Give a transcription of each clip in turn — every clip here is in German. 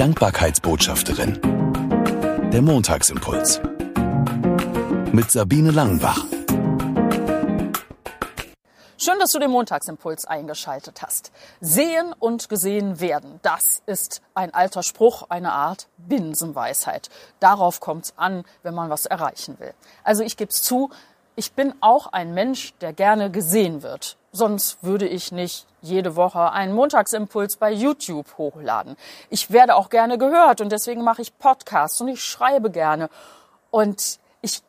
Dankbarkeitsbotschafterin. Der Montagsimpuls. Mit Sabine Langenbach. Schön, dass du den Montagsimpuls eingeschaltet hast. Sehen und gesehen werden, das ist ein alter Spruch, eine Art Binsenweisheit. Darauf kommt es an, wenn man was erreichen will. Also ich gebe es zu, ich bin auch ein Mensch, der gerne gesehen wird. Sonst würde ich nicht jede Woche einen Montagsimpuls bei YouTube hochladen. Ich werde auch gerne gehört und deswegen mache ich Podcasts und ich schreibe gerne. Und ich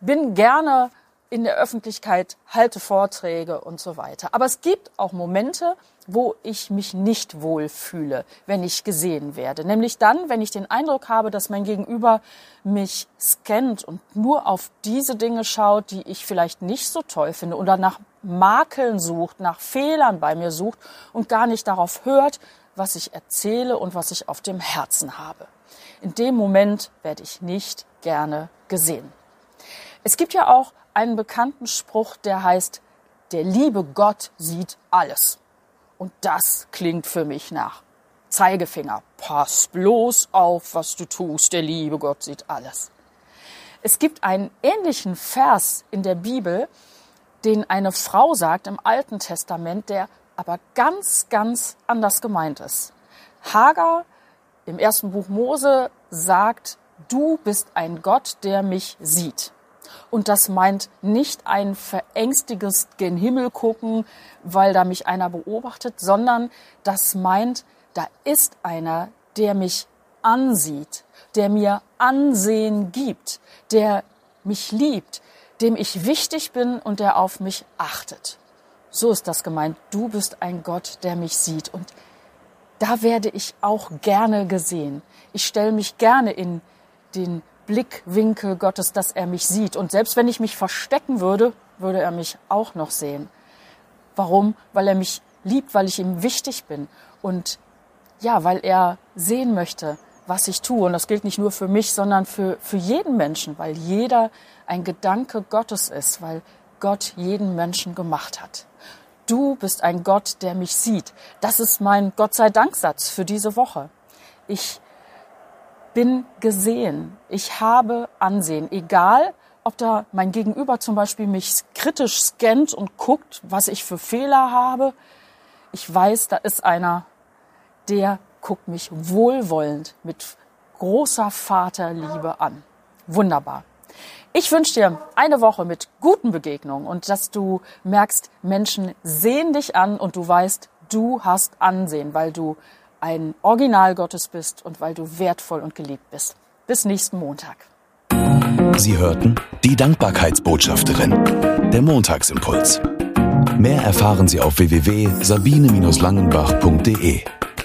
bin gerne in der Öffentlichkeit, halte Vorträge und so weiter. Aber es gibt auch Momente, wo ich mich nicht wohl fühle, wenn ich gesehen werde. Nämlich dann, wenn ich den Eindruck habe, dass mein Gegenüber mich scannt und nur auf diese Dinge schaut, die ich vielleicht nicht so toll finde oder nach Makeln sucht, nach Fehlern bei mir sucht und gar nicht darauf hört, was ich erzähle und was ich auf dem Herzen habe. In dem Moment werde ich nicht gerne gesehen. Es gibt ja auch einen bekannten Spruch, der heißt, der liebe Gott sieht alles. Und das klingt für mich nach Zeigefinger. Pass bloß auf, was du tust. Der liebe Gott sieht alles. Es gibt einen ähnlichen Vers in der Bibel, den eine Frau sagt im Alten Testament, der aber ganz, ganz anders gemeint ist. Hagar im ersten Buch Mose sagt, du bist ein Gott, der mich sieht. Und das meint nicht ein verängstiges gen Himmel gucken, weil da mich einer beobachtet, sondern das meint, da ist einer, der mich ansieht, der mir Ansehen gibt, der mich liebt, dem ich wichtig bin und der auf mich achtet. So ist das gemeint. Du bist ein Gott, der mich sieht. Und da werde ich auch gerne gesehen. Ich stelle mich gerne in den Blickwinkel Gottes, dass er mich sieht. Und selbst wenn ich mich verstecken würde, würde er mich auch noch sehen. Warum? Weil er mich liebt, weil ich ihm wichtig bin. Und ja, weil er sehen möchte, was ich tue. Und das gilt nicht nur für mich, sondern für, für jeden Menschen, weil jeder ein Gedanke Gottes ist, weil Gott jeden Menschen gemacht hat. Du bist ein Gott, der mich sieht. Das ist mein Gott sei Dank Satz für diese Woche. Ich bin gesehen. Ich habe Ansehen. Egal, ob da mein Gegenüber zum Beispiel mich kritisch scannt und guckt, was ich für Fehler habe. Ich weiß, da ist einer, der guckt mich wohlwollend mit großer Vaterliebe an. Wunderbar. Ich wünsche dir eine Woche mit guten Begegnungen und dass du merkst, Menschen sehen dich an und du weißt, du hast Ansehen, weil du ein Original Gottes bist und weil du wertvoll und geliebt bist. Bis nächsten Montag. Sie hörten die Dankbarkeitsbotschafterin, der Montagsimpuls. Mehr erfahren Sie auf www.sabine-langenbach.de.